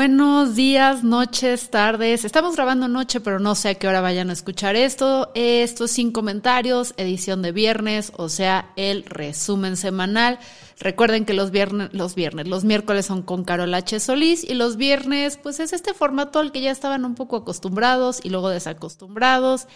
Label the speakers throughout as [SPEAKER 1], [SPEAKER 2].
[SPEAKER 1] Buenos días, noches, tardes. Estamos grabando noche, pero no sé a qué hora vayan a escuchar esto. Esto es sin comentarios, edición de viernes, o sea, el resumen semanal. Recuerden que los viernes, los viernes, los miércoles son con Carol H. Solís y los viernes, pues es este formato al que ya estaban un poco acostumbrados y luego desacostumbrados.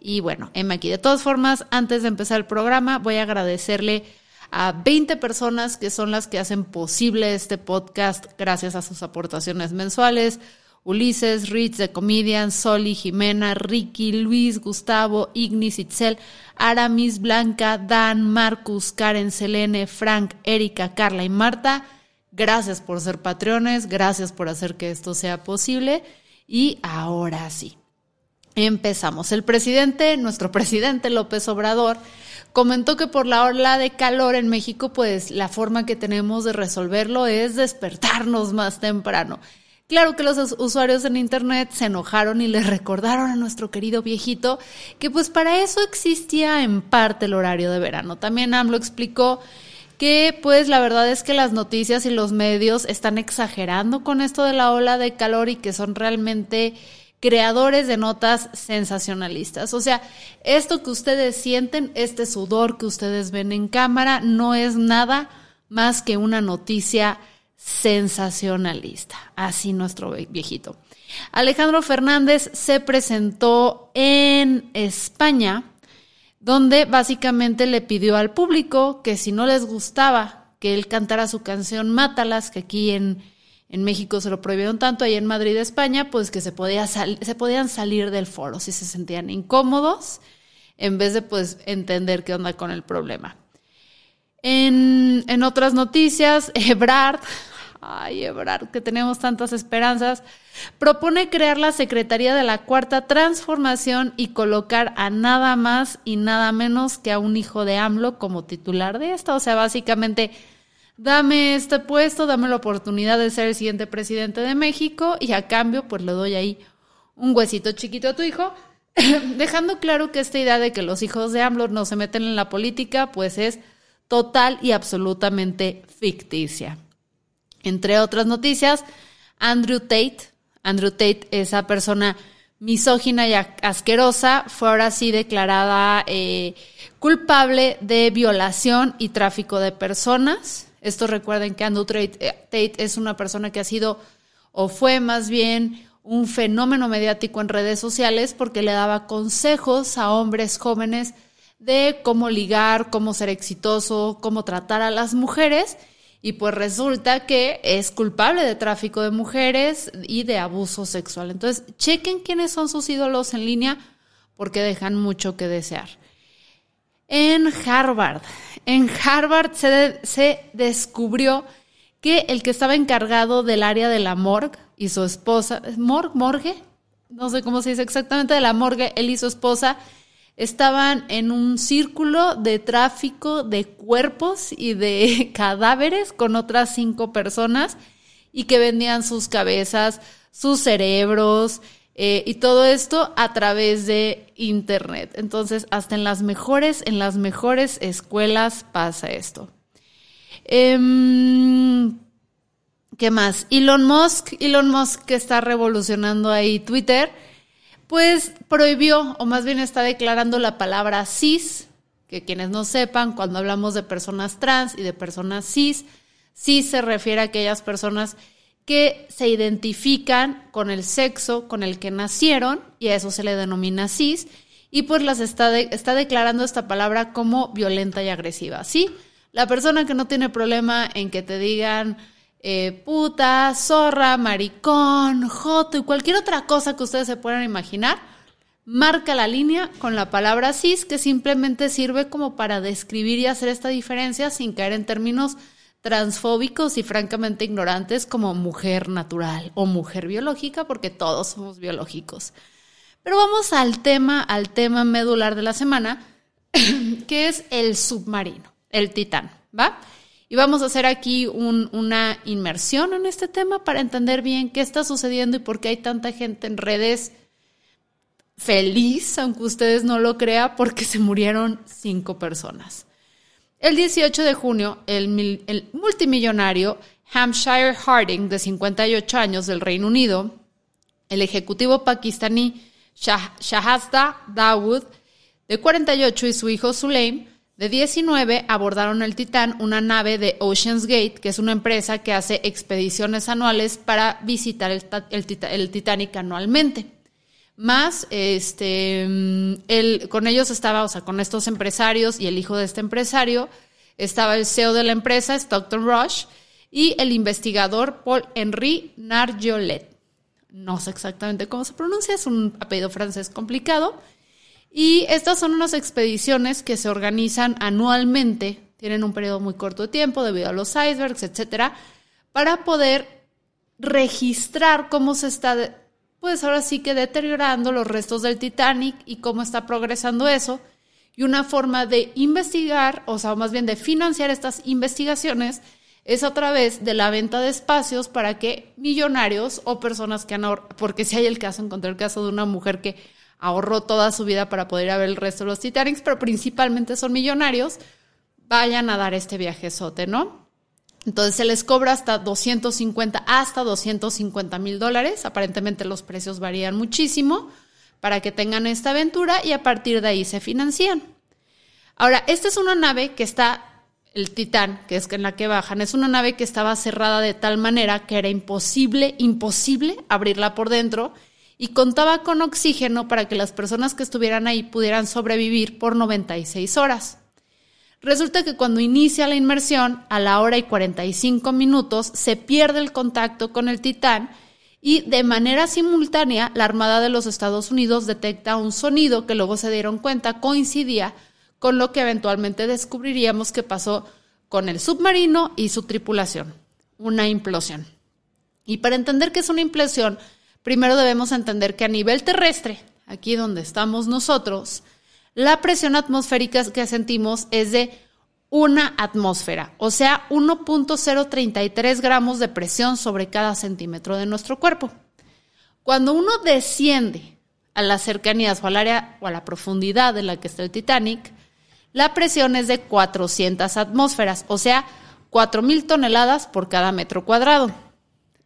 [SPEAKER 1] Y bueno, Emma aquí. De todas formas, antes de empezar el programa, voy a agradecerle a 20 personas que son las que hacen posible este podcast gracias a sus aportaciones mensuales. Ulises, Rich, The Comedian, Soli, Jimena, Ricky, Luis, Gustavo, Ignis, Itzel, Aramis, Blanca, Dan, Marcus, Karen, Selene, Frank, Erika, Carla y Marta. Gracias por ser patrones, gracias por hacer que esto sea posible. Y ahora sí, empezamos. El presidente, nuestro presidente López Obrador, comentó que por la ola de calor en México, pues la forma que tenemos de resolverlo es despertarnos más temprano. Claro que los usuarios en Internet se enojaron y le recordaron a nuestro querido viejito que pues para eso existía en parte el horario de verano. También AMLO explicó que pues la verdad es que las noticias y los medios están exagerando con esto de la ola de calor y que son realmente creadores de notas sensacionalistas. O sea, esto que ustedes sienten, este sudor que ustedes ven en cámara, no es nada más que una noticia sensacionalista. Así nuestro viejito. Alejandro Fernández se presentó en España, donde básicamente le pidió al público que si no les gustaba que él cantara su canción Mátalas, que aquí en en México se lo prohibieron tanto, ahí en Madrid, España, pues que se, podía se podían salir del foro si se sentían incómodos, en vez de pues entender qué onda con el problema. En, en otras noticias, Ebrard, ay Ebrard, que tenemos tantas esperanzas, propone crear la Secretaría de la Cuarta Transformación y colocar a nada más y nada menos que a un hijo de AMLO como titular de esta. O sea, básicamente dame este puesto, dame la oportunidad de ser el siguiente presidente de México y a cambio pues le doy ahí un huesito chiquito a tu hijo, dejando claro que esta idea de que los hijos de AMLO no se meten en la política pues es total y absolutamente ficticia. Entre otras noticias, Andrew Tate, Andrew Tate, esa persona misógina y asquerosa, fue ahora sí declarada eh, culpable de violación y tráfico de personas. Esto recuerden que Andrew eh, Tate es una persona que ha sido o fue más bien un fenómeno mediático en redes sociales porque le daba consejos a hombres jóvenes de cómo ligar, cómo ser exitoso, cómo tratar a las mujeres y pues resulta que es culpable de tráfico de mujeres y de abuso sexual. Entonces, chequen quiénes son sus ídolos en línea porque dejan mucho que desear. En Harvard, en Harvard se, descubrió que el que estaba encargado del área de la morgue y su esposa, ¿morgue? ¿Morgue? No sé cómo se dice exactamente, de la morgue, él y su esposa estaban en un círculo de tráfico de cuerpos y de cadáveres con otras cinco personas y que vendían sus cabezas, sus cerebros, eh, y todo esto a través de internet. Entonces, hasta en las mejores, en las mejores escuelas pasa esto. Em, ¿Qué más? Elon Musk, Elon Musk que está revolucionando ahí Twitter, pues prohibió, o más bien está declarando la palabra cis, que quienes no sepan, cuando hablamos de personas trans y de personas cis, cis se refiere a aquellas personas que se identifican con el sexo con el que nacieron y a eso se le denomina cis y pues las está, está declarando esta palabra como violenta y agresiva, ¿sí? La persona que no tiene problema en que te digan eh, puta, zorra, maricón, joto y cualquier otra cosa que ustedes se puedan imaginar, marca la línea con la palabra cis que simplemente sirve como para describir y hacer esta diferencia sin caer en términos transfóbicos y francamente ignorantes como mujer natural o mujer biológica, porque todos somos biológicos. Pero vamos al tema, al tema medular de la semana, que es el submarino, el titán, ¿va? Y vamos a hacer aquí una inmersión en este tema para entender bien qué está sucediendo y por qué hay tanta gente en redes feliz, aunque ustedes no lo crean, porque se murieron cinco personas. El 18 de junio, el, el multimillonario Hampshire Harding, de 58 años del Reino Unido, el ejecutivo pakistaní Shahzada Dawood, de 48, y su hijo Sulaim, de 19, abordaron el Titán, una nave de Ocean's Gate, que es una empresa que hace expediciones anuales para visitar el Titanic anualmente. Más, este, él, con ellos estaba, o sea, con estos empresarios y el hijo de este empresario, estaba el CEO de la empresa, Stockton Rush, y el investigador Paul Henri Narjolet. No sé exactamente cómo se pronuncia, es un apellido francés complicado. Y estas son unas expediciones que se organizan anualmente, tienen un periodo muy corto de tiempo debido a los icebergs, etcétera, para poder registrar cómo se está pues ahora sí que deteriorando los restos del Titanic y cómo está progresando eso. Y una forma de investigar, o sea, más bien de financiar estas investigaciones, es a través de la venta de espacios para que millonarios o personas que han ahorrado, porque si hay el caso, encontré el caso de una mujer que ahorró toda su vida para poder ir a ver el resto de los Titanics, pero principalmente son millonarios, vayan a dar este viajezote, ¿no? Entonces se les cobra hasta 250, hasta 250 mil dólares. Aparentemente los precios varían muchísimo para que tengan esta aventura y a partir de ahí se financian. Ahora, esta es una nave que está, el Titán, que es en la que bajan, es una nave que estaba cerrada de tal manera que era imposible, imposible abrirla por dentro y contaba con oxígeno para que las personas que estuvieran ahí pudieran sobrevivir por 96 horas. Resulta que cuando inicia la inmersión, a la hora y 45 minutos, se pierde el contacto con el Titán y de manera simultánea la Armada de los Estados Unidos detecta un sonido que luego se dieron cuenta coincidía con lo que eventualmente descubriríamos que pasó con el submarino y su tripulación, una implosión. Y para entender qué es una implosión, primero debemos entender que a nivel terrestre, aquí donde estamos nosotros, la presión atmosférica que sentimos es de una atmósfera, o sea, 1.033 gramos de presión sobre cada centímetro de nuestro cuerpo. Cuando uno desciende a las cercanías o al área o a la profundidad de la que está el Titanic, la presión es de 400 atmósferas, o sea, 4.000 toneladas por cada metro cuadrado.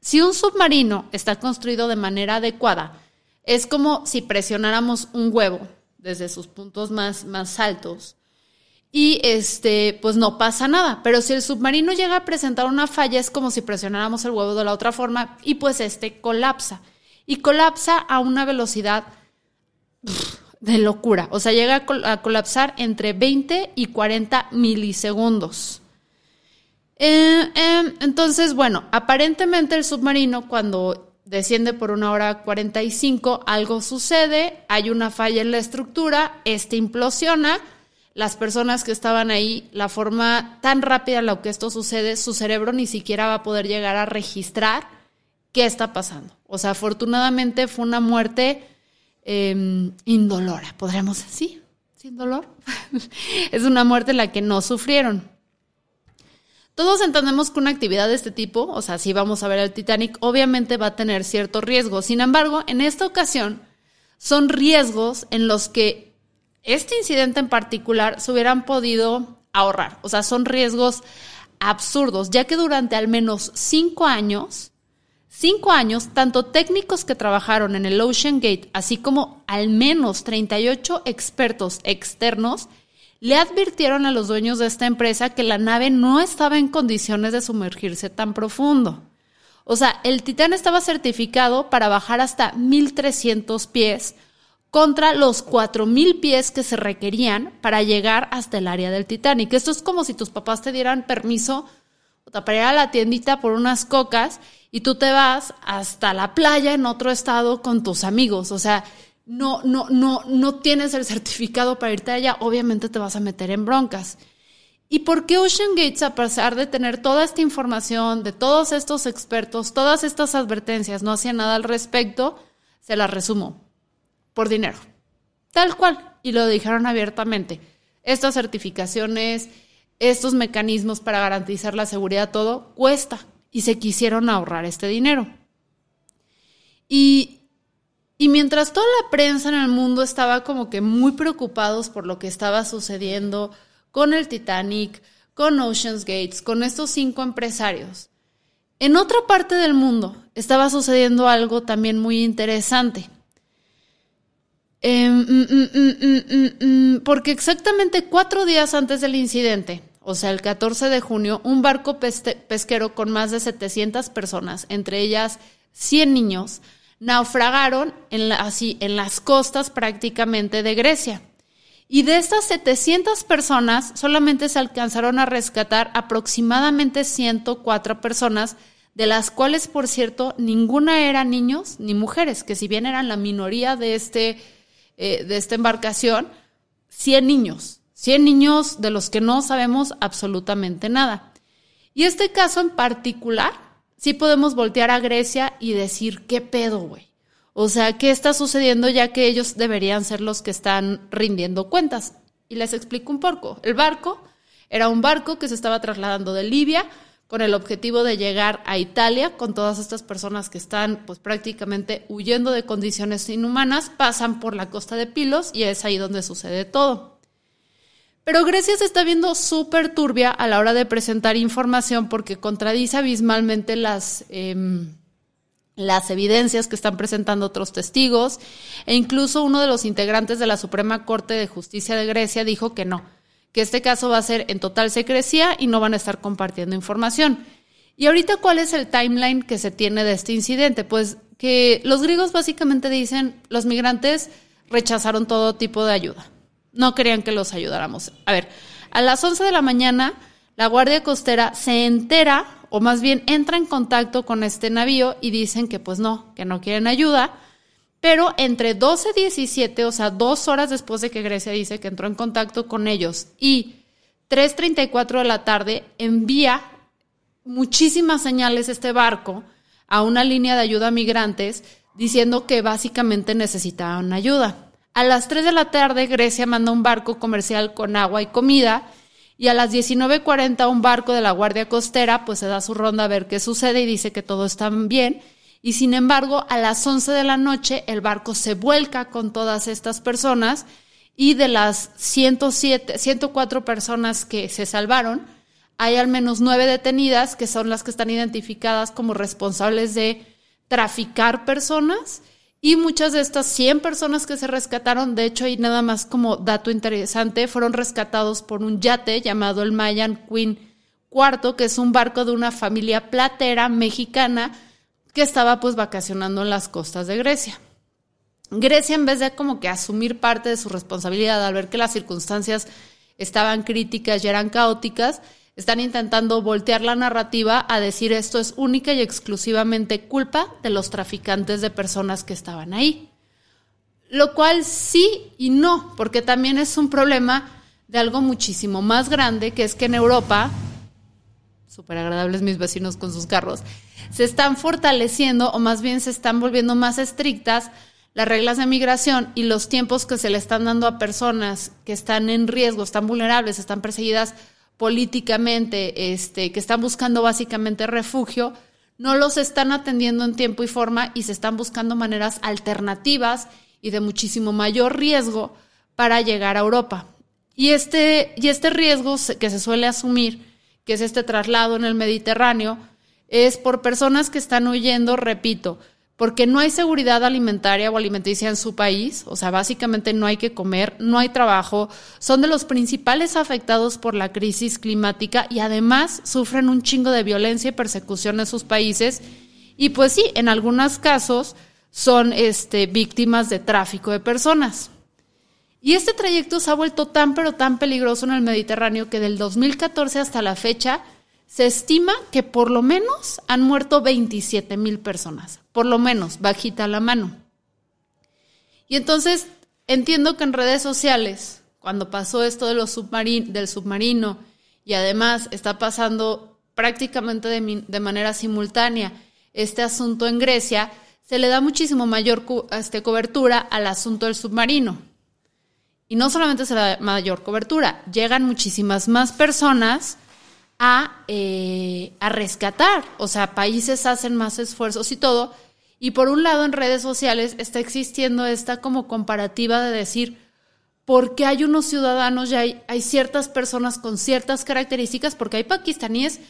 [SPEAKER 1] Si un submarino está construido de manera adecuada, es como si presionáramos un huevo desde sus puntos más, más altos. Y este, pues no pasa nada. Pero si el submarino llega a presentar una falla, es como si presionáramos el huevo de la otra forma y pues este colapsa. Y colapsa a una velocidad de locura. O sea, llega a, colapsar entre 20 y 40 milisegundos. Eh, em, entonces, bueno, aparentemente el submarino cuando desciende por una hora 45, algo sucede, hay una falla en la estructura, este implosiona, las personas que estaban ahí, la forma tan rápida en la que esto sucede, su cerebro ni siquiera va a poder llegar a registrar qué está pasando. O sea, afortunadamente fue una muerte em, indolora, podríamos decir, sin dolor. es una muerte en la que no sufrieron. Todos entendemos que una actividad de este tipo, o sea, si vamos a ver el Titanic, obviamente va a tener cierto riesgo. Sin embargo, en esta ocasión son riesgos en los que este incidente en particular se hubieran podido ahorrar. O sea, son riesgos absurdos, ya que durante al menos cinco años, cinco años, tanto técnicos que trabajaron en el Ocean Gate, así como al menos 38 expertos externos, le advirtieron a los dueños de esta empresa que la nave no estaba en condiciones de sumergirse tan profundo. O sea, el Titán estaba certificado para bajar hasta 1300 pies contra los 4000 pies que se requerían para llegar hasta el área del Titanic. Esto es como si tus papás te dieran permiso para ir a la tiendita por unas cocas y tú te vas hasta la playa en otro estado con tus amigos. O sea, no, no, no, no tienes el certificado para irte allá, obviamente te vas a meter en broncas. ¿Y por qué Ocean Gates, a pesar de tener toda esta información, de todos estos expertos, todas estas advertencias, no hacía nada al respecto? Se las resumo. Por dinero. Tal cual. Y lo dijeron abiertamente. Estas certificaciones, estos mecanismos para garantizar la seguridad, todo cuesta. Y se quisieron ahorrar este dinero. Y, y mientras toda la prensa en el mundo estaba como que muy preocupados por lo que estaba sucediendo, con el Titanic, con Oceans Gates, con estos cinco empresarios. En otra parte del mundo estaba sucediendo algo también muy interesante. Em, mm, mm, mm, porque exactamente cuatro días antes del incidente, o sea, el 14 de junio, un barco pesquero con más de 700 personas, entre ellas 100 niños, naufragaron en, así, en las costas prácticamente de Grecia. Y de estas 700 personas, solamente se alcanzaron a rescatar aproximadamente 104 personas, de las cuales, por cierto, ninguna eran niños ni mujeres, que si bien eran la minoría de, este, eh, de esta embarcación, 100 niños, 100 niños de los que no sabemos absolutamente nada. Y este caso en particular, sí podemos voltear a Grecia y decir, ¿qué pedo, güey? O sea, ¿qué está sucediendo ya que ellos deberían ser los que están rindiendo cuentas? Y les explico un poco. El barco era un barco que se estaba trasladando de Libia con el objetivo de llegar a Italia con todas estas personas que están pues prácticamente huyendo de condiciones inhumanas, pasan por la costa de Pilos y es ahí donde sucede todo. Pero Grecia se está viendo súper turbia a la hora de presentar información porque contradice abismalmente las... Em, las evidencias que están presentando otros testigos e incluso uno de los integrantes de la Suprema Corte de Justicia de Grecia dijo que no, que este caso va a ser en total secrecía y no van a estar compartiendo información. Y ahorita, ¿cuál es el timeline que se tiene de este incidente? Pues que los griegos básicamente dicen, los migrantes rechazaron todo tipo de ayuda. No querían que los ayudáramos. A ver, a las 11 de la mañana, la Guardia Costera se entera o más bien entra en contacto con este navío y dicen que pues no, que no quieren ayuda, pero entre 12 y 17, o sea, dos horas después de que Grecia dice que entró en contacto con ellos y 3.34 de la tarde envía muchísimas señales este barco a una línea de ayuda a migrantes diciendo que básicamente necesitaban ayuda. A las 3 de la tarde Grecia manda un barco comercial con agua y comida y a las 19.40 un barco de la Guardia Costera pues se da su ronda a ver qué sucede y dice que todo está bien. Y sin embargo, a las 11 de la noche el barco se vuelca con todas estas personas y de las 107, 104 personas que se salvaron, hay al menos nueve detenidas que son las que están identificadas como responsables de traficar personas y muchas de estas 100 personas que se rescataron, de hecho, y nada más como dato interesante, fueron rescatados por un yate llamado el Mayan Queen IV, que es un barco de una familia platera mexicana que estaba pues vacacionando en las costas de Grecia. Grecia, en vez de como que asumir parte de su responsabilidad al ver que las circunstancias estaban críticas y eran caóticas, están intentando voltear la narrativa a decir esto es única y exclusivamente culpa de los traficantes de personas que estaban ahí. Lo cual sí y no, porque también es un problema de algo muchísimo más grande, que es que en Europa, súper agradables mis vecinos con sus carros, se están fortaleciendo o más bien se están volviendo más estrictas las reglas de migración y los tiempos que se le están dando a personas que están en riesgo, están vulnerables, están perseguidas políticamente, este, que están buscando básicamente refugio, no los están atendiendo en tiempo y forma y se están buscando maneras alternativas y de muchísimo mayor riesgo para llegar a Europa. Y este, y este riesgo que se suele asumir, que es este traslado en el Mediterráneo, es por personas que están huyendo, repito, porque no hay seguridad alimentaria o alimenticia en su país, o sea, básicamente no hay que comer, no hay trabajo, son de los principales afectados por la crisis climática y además sufren un chingo de violencia y persecución en sus países Y pues sí, en algunos casos son este, víctimas de tráfico de personas. Y este trayecto se ha vuelto tan pero tan peligroso en el Mediterráneo que del 2014 hasta la fecha se estima que por lo menos han muerto 27 mil personas, por lo menos, bajita la mano. Y entonces entiendo que en redes sociales, cuando pasó esto de los del submarino y además está pasando prácticamente de, de, manera simultánea este asunto en Grecia, se le da muchísimo mayor este, cobertura al asunto del submarino. Y no solamente se le da mayor cobertura, llegan muchísimas más personas a, eh, a rescatar. O sea, países hacen más esfuerzos y todo. Y por un lado, en redes sociales está existiendo esta como comparativa de decir, ¿por qué hay unos ciudadanos y hay, hay ciertas personas con ciertas características? Porque hay pakistaníes,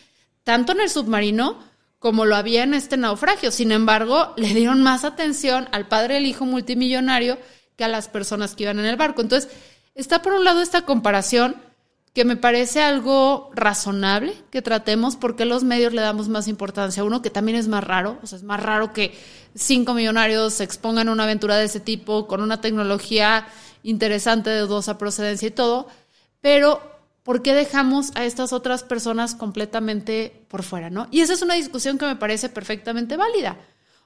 [SPEAKER 1] tanto en el submarino como lo había en este naufragio. Sin embargo, le dieron más atención al padre del hijo multimillonario que a las personas que iban en el barco. Entonces, está por un lado esta comparación que me parece algo razonable que tratemos porque los medios le damos más importancia a uno que también es más raro, o sea, es más raro que cinco millonarios se expongan a una aventura de ese tipo con una tecnología interesante de dudosa procedencia y todo, pero ¿por qué dejamos a estas otras personas completamente por fuera, no? Y esa es una discusión que me parece perfectamente válida.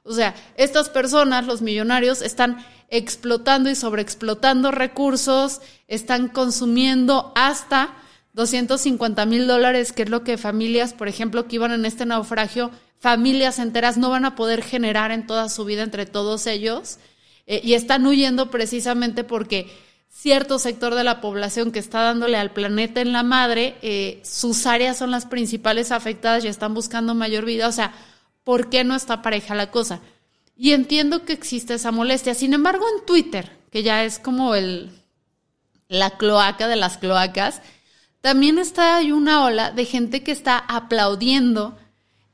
[SPEAKER 1] O sea, estas personas, los millonarios, están explotando y sobreexplotando recursos, están consumiendo hasta 250 mil dólares, que es lo que familias, por ejemplo, que iban en este naufragio, familias enteras no van a poder generar en toda su vida entre todos ellos, eh, y están huyendo precisamente porque cierto sector de la población que está dándole al planeta en la madre, eh, sus áreas son las principales afectadas y están buscando mayor vida. O sea, ¿por qué no está pareja la cosa? Y entiendo que existe esa molestia. Sin embargo, en Twitter, que ya es como el, la cloaca de las cloacas, también está hay una ola de gente que está aplaudiendo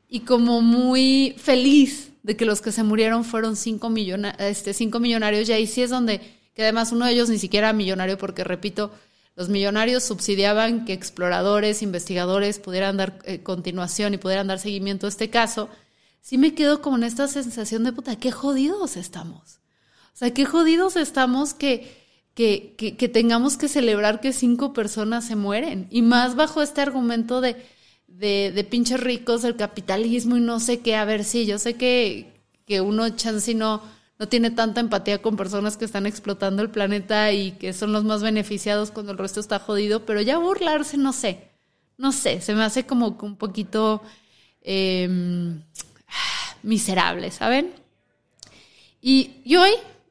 [SPEAKER 1] y como muy feliz de que los que se murieron fueron cinco, este, cinco millonarios. Y ahí sí es donde, que además uno de ellos ni siquiera era millonario, porque repito, los millonarios subsidiaban que exploradores, investigadores pudieran dar eh, continuación y pudieran dar seguimiento a este caso sí me quedo con esta sensación de puta, qué jodidos estamos. O sea, qué jodidos estamos que, que, que, tengamos que celebrar que cinco personas se mueren. Y más bajo este argumento de, de, pinches ricos, del capitalismo y no sé qué. A ver, sí, yo sé que, que uno chance no, no tiene tanta empatía con personas que están explotando el planeta y que son los más beneficiados cuando el resto está jodido, pero ya burlarse, no sé. No sé, se me hace como un poquito... Eh, miserable, ¿saben? Y, hoy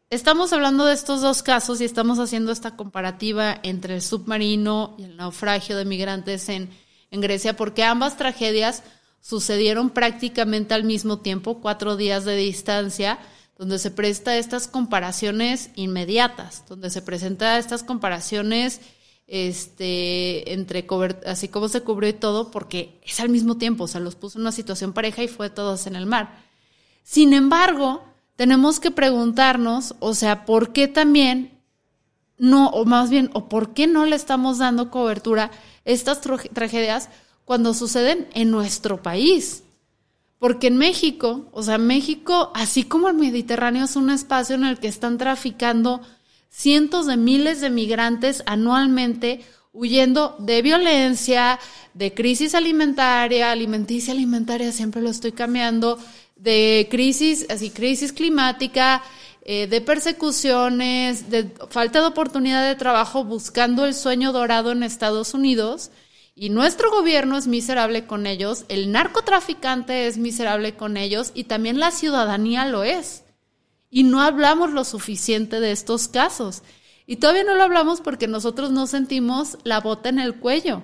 [SPEAKER 1] estamos hablando de estos dos casos y estamos haciendo esta comparativa entre el submarino y el naufragio de migrantes en, Grecia, porque ambas tragedias sucedieron prácticamente al mismo tiempo, cuatro días de distancia, donde se presta estas comparaciones inmediatas, donde se presenta estas comparaciones este, entre así como se cubrió y todo, porque es al mismo tiempo, o sea, los puso en una situación pareja y fue todos en el mar. Sin embargo, tenemos que preguntarnos, o sea, ¿por qué también no, o más bien, o por qué no le estamos dando cobertura a estas tragedias cuando suceden en nuestro país? Porque en México, o sea, México, así como el Mediterráneo, es un espacio en el que están traficando cientos de miles de migrantes anualmente huyendo de violencia, de crisis alimentaria, alimenticia, alimentaria, siempre lo estoy cambiando, de crisis, así, crisis climática, eh, de persecuciones, de falta de oportunidad de trabajo, buscando el sueño dorado en Estados Unidos. Y nuestro gobierno es miserable con ellos, el narcotraficante es miserable con ellos y también la ciudadanía lo es. Y no hablamos lo suficiente de estos casos. Y todavía no lo hablamos porque nosotros no sentimos la bota en el cuello.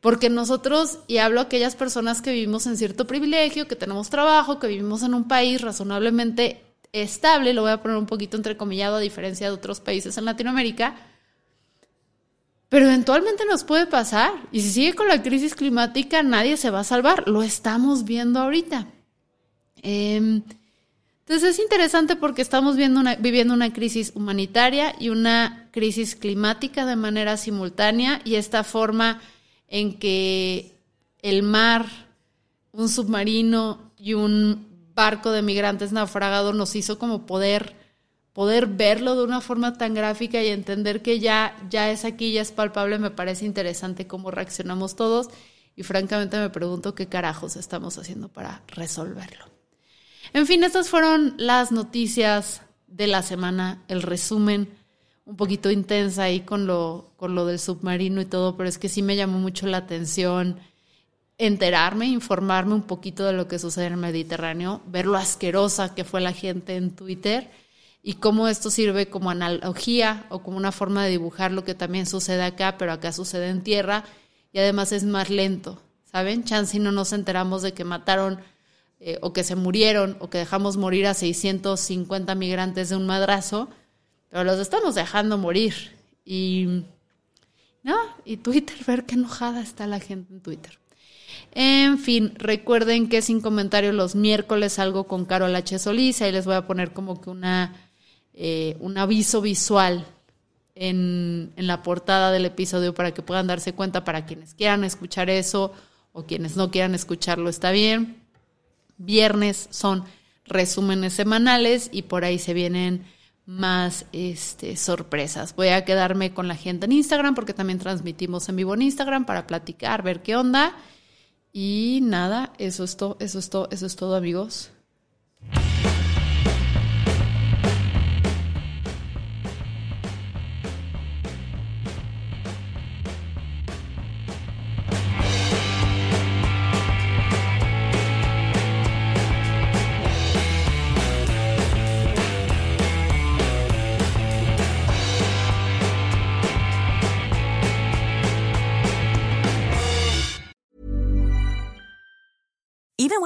[SPEAKER 1] Porque nosotros, y hablo a aquellas personas que vivimos en cierto privilegio, que tenemos trabajo, que vivimos en un país razonablemente estable, lo voy a poner un poquito entrecomillado a diferencia de otros países en Latinoamérica, pero eventualmente nos puede pasar. Y si sigue con la crisis climática, nadie se va a salvar. Lo estamos viendo ahorita. Eh, entonces es interesante porque estamos viviendo una crisis humanitaria y una crisis climática de manera simultánea y esta forma en que el mar, un submarino y un barco de migrantes naufragados nos hizo como poder poder verlo de una forma tan gráfica y entender que ya ya es aquí, ya es palpable, me parece interesante cómo reaccionamos todos y francamente me pregunto qué carajos estamos haciendo para resolverlo. En fin, estas fueron las noticias de la semana, el resumen un poquito intensa ahí con lo, con lo del submarino y todo, pero es que sí me llamó mucho la atención enterarme, informarme un poquito de lo que sucede en el Mediterráneo, ver lo asquerosa que fue la gente en Twitter y cómo esto sirve como analogía o como una forma de dibujar lo que también sucede acá, pero acá sucede en tierra y además es más lento, ¿saben? Chance no nos enteramos de que mataron eh, o que se murieron o que dejamos morir a 650 migrantes de un madrazo, pero los estamos dejando morir. Y, no, y Twitter, ver qué enojada está la gente en Twitter. En fin, recuerden que sin comentarios los miércoles salgo con Carol H. Solís, y les voy a poner como que una, eh, un aviso visual en, en la portada del episodio para que puedan darse cuenta para quienes quieran escuchar eso o quienes no quieran escucharlo está bien. Viernes son resúmenes semanales y por ahí se vienen más este, sorpresas. Voy a quedarme con la gente en Instagram porque también transmitimos en vivo en Instagram para platicar, ver qué onda. Y nada, eso es todo, eso es todo, eso es todo, amigos.